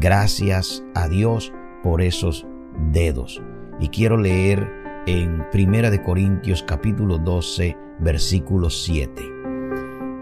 gracias a Dios por esos dedos. Y quiero leer en Primera de Corintios capítulo 12, versículo 7.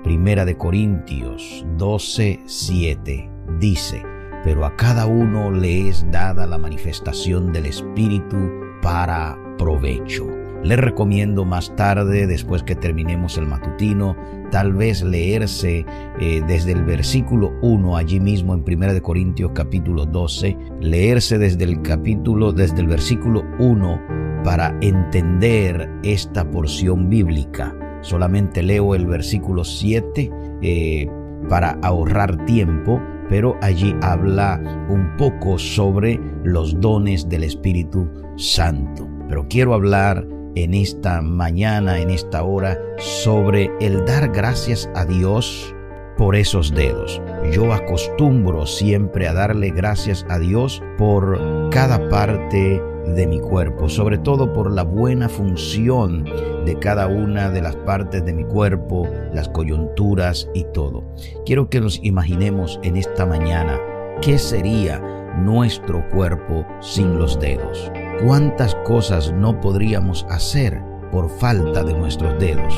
Primera de Corintios 12, 7 dice, pero a cada uno le es dada la manifestación del Espíritu para provecho. Les recomiendo más tarde, después que terminemos el matutino, tal vez leerse eh, desde el versículo 1 allí mismo en 1 Corintios capítulo 12, leerse desde el capítulo, desde el versículo 1 para entender esta porción bíblica. Solamente leo el versículo 7 eh, para ahorrar tiempo, pero allí habla un poco sobre los dones del Espíritu Santo. Pero quiero hablar en esta mañana, en esta hora, sobre el dar gracias a Dios por esos dedos. Yo acostumbro siempre a darle gracias a Dios por cada parte de mi cuerpo, sobre todo por la buena función de cada una de las partes de mi cuerpo, las coyunturas y todo. Quiero que nos imaginemos en esta mañana qué sería nuestro cuerpo sin los dedos. ¿Cuántas cosas no podríamos hacer por falta de nuestros dedos?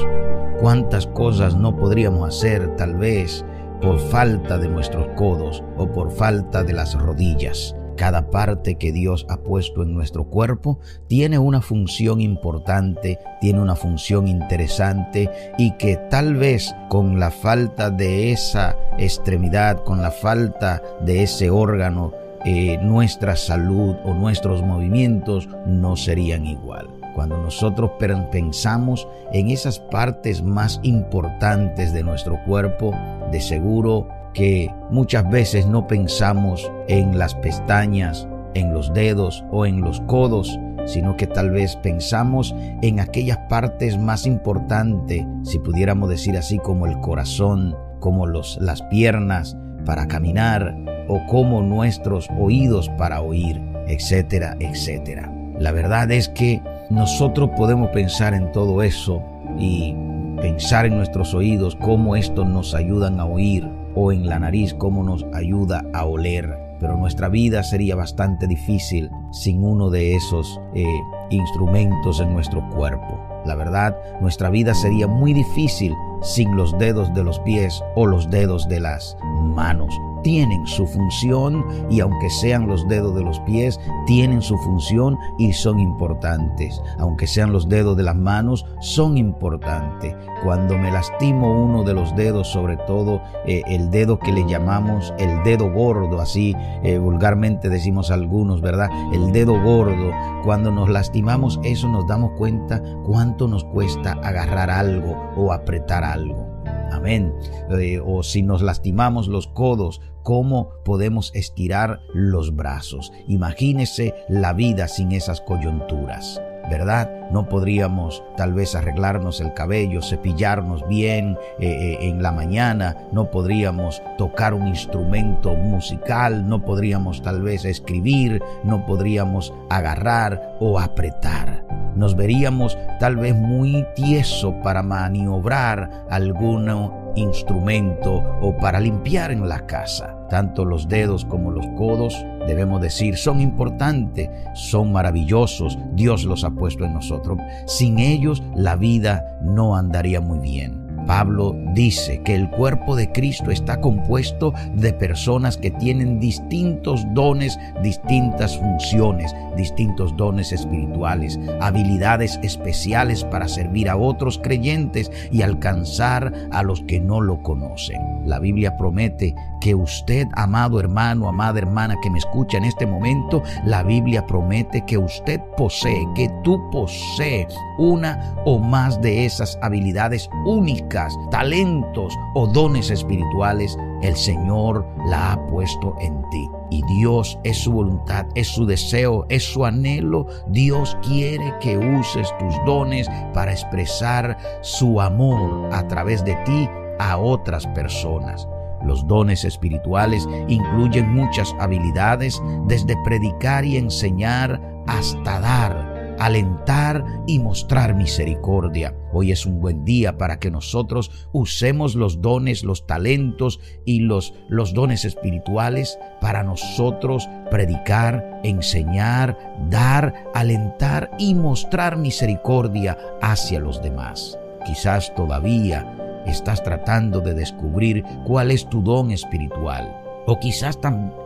¿Cuántas cosas no podríamos hacer tal vez por falta de nuestros codos o por falta de las rodillas? Cada parte que Dios ha puesto en nuestro cuerpo tiene una función importante, tiene una función interesante y que tal vez con la falta de esa extremidad, con la falta de ese órgano, eh, nuestra salud o nuestros movimientos no serían igual. Cuando nosotros pensamos en esas partes más importantes de nuestro cuerpo, de seguro que muchas veces no pensamos en las pestañas, en los dedos o en los codos, sino que tal vez pensamos en aquellas partes más importantes, si pudiéramos decir así, como el corazón, como los, las piernas para caminar, o como nuestros oídos para oír, etcétera, etcétera. La verdad es que nosotros podemos pensar en todo eso y pensar en nuestros oídos, cómo estos nos ayudan a oír, o en la nariz, cómo nos ayuda a oler. Pero nuestra vida sería bastante difícil sin uno de esos eh, instrumentos en nuestro cuerpo. La verdad, nuestra vida sería muy difícil sin los dedos de los pies o los dedos de las manos tienen su función y aunque sean los dedos de los pies, tienen su función y son importantes. Aunque sean los dedos de las manos, son importantes. Cuando me lastimo uno de los dedos, sobre todo eh, el dedo que le llamamos el dedo gordo, así eh, vulgarmente decimos algunos, ¿verdad? El dedo gordo. Cuando nos lastimamos, eso nos damos cuenta cuánto nos cuesta agarrar algo o apretar algo. Amén. Eh, o si nos lastimamos los codos, ¿cómo podemos estirar los brazos? Imagínese la vida sin esas coyunturas. ¿verdad? No podríamos tal vez arreglarnos el cabello, cepillarnos bien eh, eh, en la mañana, no podríamos tocar un instrumento musical, no podríamos tal vez escribir, no podríamos agarrar o apretar nos veríamos tal vez muy tieso para maniobrar algún instrumento o para limpiar en la casa. Tanto los dedos como los codos, debemos decir, son importantes, son maravillosos, Dios los ha puesto en nosotros. Sin ellos la vida no andaría muy bien. Pablo dice que el cuerpo de Cristo está compuesto de personas que tienen distintos dones, distintas funciones, distintos dones espirituales, habilidades especiales para servir a otros creyentes y alcanzar a los que no lo conocen. La Biblia promete que usted, amado hermano, amada hermana que me escucha en este momento, la Biblia promete que usted posee, que tú posees una o más de esas habilidades únicas, talentos o dones espirituales, el Señor la ha puesto en ti. Y Dios es su voluntad, es su deseo, es su anhelo. Dios quiere que uses tus dones para expresar su amor a través de ti a otras personas. Los dones espirituales incluyen muchas habilidades, desde predicar y enseñar hasta dar alentar y mostrar misericordia. Hoy es un buen día para que nosotros usemos los dones, los talentos y los, los dones espirituales para nosotros predicar, enseñar, dar, alentar y mostrar misericordia hacia los demás. Quizás todavía estás tratando de descubrir cuál es tu don espiritual. O quizás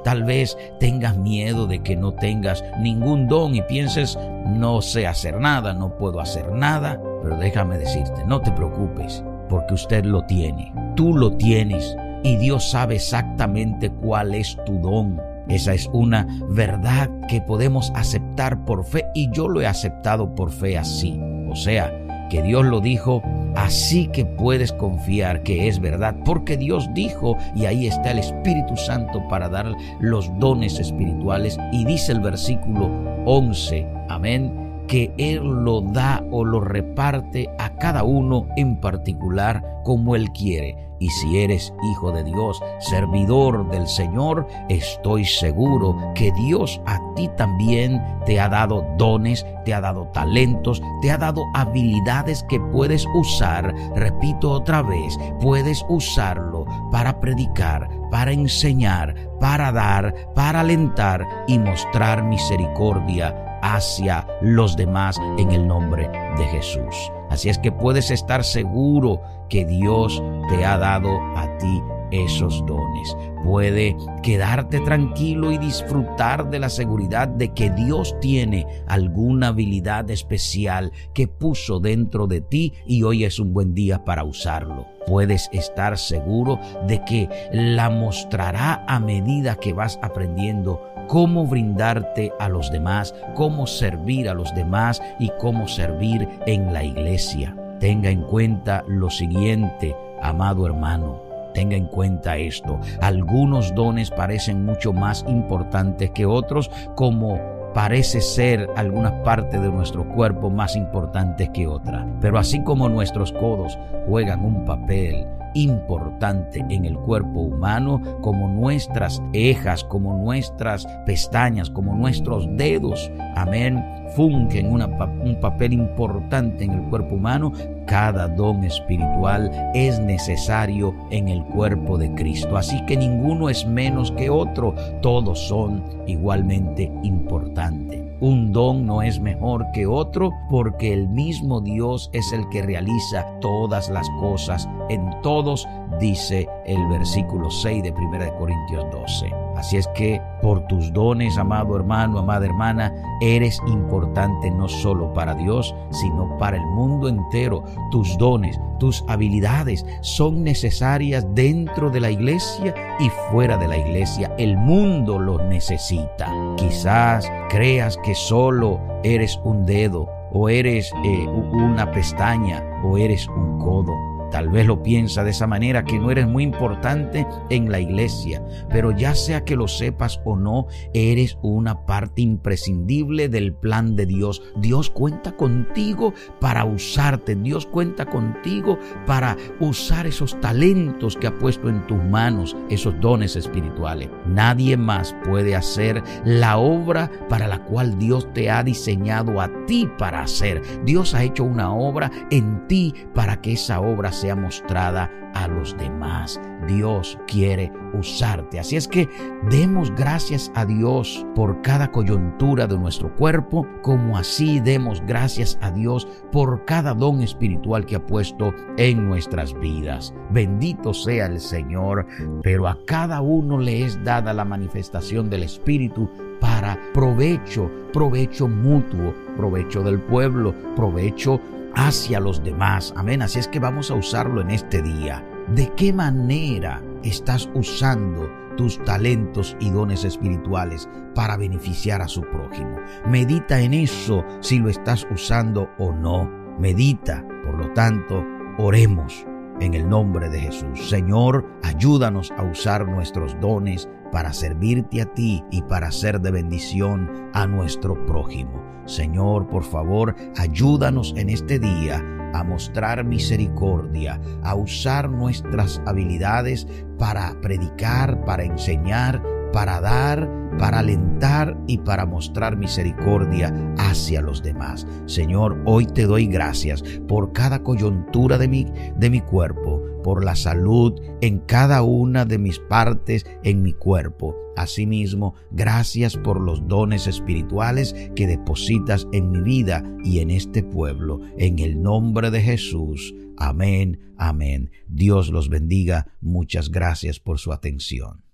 tal vez tengas miedo de que no tengas ningún don y pienses, no sé hacer nada, no puedo hacer nada. Pero déjame decirte, no te preocupes, porque usted lo tiene. Tú lo tienes y Dios sabe exactamente cuál es tu don. Esa es una verdad que podemos aceptar por fe y yo lo he aceptado por fe así. O sea, que Dios lo dijo, así que puedes confiar que es verdad, porque Dios dijo y ahí está el Espíritu Santo para dar los dones espirituales y dice el versículo 11, amén, que Él lo da o lo reparte a cada uno en particular como Él quiere y si eres hijo de Dios, servidor del Señor, estoy seguro que Dios a ti también te ha dado dones, te ha dado talentos, te ha dado habilidades que puedes usar. Repito otra vez, puedes usarlo para predicar, para enseñar, para dar, para alentar y mostrar misericordia hacia los demás en el nombre de Jesús. Así es que puedes estar seguro que Dios te ha dado a ti esos dones. Puede quedarte tranquilo y disfrutar de la seguridad de que Dios tiene alguna habilidad especial que puso dentro de ti y hoy es un buen día para usarlo. Puedes estar seguro de que la mostrará a medida que vas aprendiendo cómo brindarte a los demás, cómo servir a los demás y cómo servir en la iglesia. Tenga en cuenta lo siguiente, amado hermano. Tenga en cuenta esto. Algunos dones parecen mucho más importantes que otros, como parece ser algunas partes de nuestro cuerpo más importantes que otras. Pero así como nuestros codos juegan un papel importante en el cuerpo humano, como nuestras cejas, como nuestras pestañas, como nuestros dedos, amén, fungen un papel importante en el cuerpo humano, cada don espiritual es necesario en el cuerpo de Cristo. Así que ninguno es menos que otro, todos son igualmente importantes. Un don no es mejor que otro porque el mismo Dios es el que realiza todas las cosas en todos, dice el versículo 6 de 1 Corintios 12. Así es que por tus dones, amado hermano, amada hermana, eres importante no solo para Dios, sino para el mundo entero. Tus dones, tus habilidades son necesarias dentro de la iglesia y fuera de la iglesia. El mundo los necesita. Quizás creas que solo eres un dedo o eres eh, una pestaña o eres un codo Tal vez lo piensa de esa manera que no eres muy importante en la iglesia, pero ya sea que lo sepas o no, eres una parte imprescindible del plan de Dios. Dios cuenta contigo para usarte, Dios cuenta contigo para usar esos talentos que ha puesto en tus manos, esos dones espirituales. Nadie más puede hacer la obra para la cual Dios te ha diseñado a ti para hacer. Dios ha hecho una obra en ti para que esa obra sea mostrada a los demás. Dios quiere usarte. Así es que demos gracias a Dios por cada coyuntura de nuestro cuerpo, como así demos gracias a Dios por cada don espiritual que ha puesto en nuestras vidas. Bendito sea el Señor, pero a cada uno le es dada la manifestación del Espíritu para provecho, provecho mutuo, provecho del pueblo, provecho hacia los demás. Amén. Así es que vamos a usarlo en este día. ¿De qué manera estás usando tus talentos y dones espirituales para beneficiar a su prójimo? Medita en eso si lo estás usando o no. Medita. Por lo tanto, oremos en el nombre de Jesús. Señor, ayúdanos a usar nuestros dones para servirte a ti y para ser de bendición a nuestro prójimo. Señor, por favor, ayúdanos en este día a mostrar misericordia, a usar nuestras habilidades para predicar, para enseñar, para dar, para alentar y para mostrar misericordia hacia los demás. Señor, hoy te doy gracias por cada coyuntura de mi, de mi cuerpo, por la salud en cada una de mis partes en mi cuerpo. Asimismo, gracias por los dones espirituales que depositas en mi vida y en este pueblo. En el nombre de Jesús. Amén, amén. Dios los bendiga. Muchas gracias por su atención.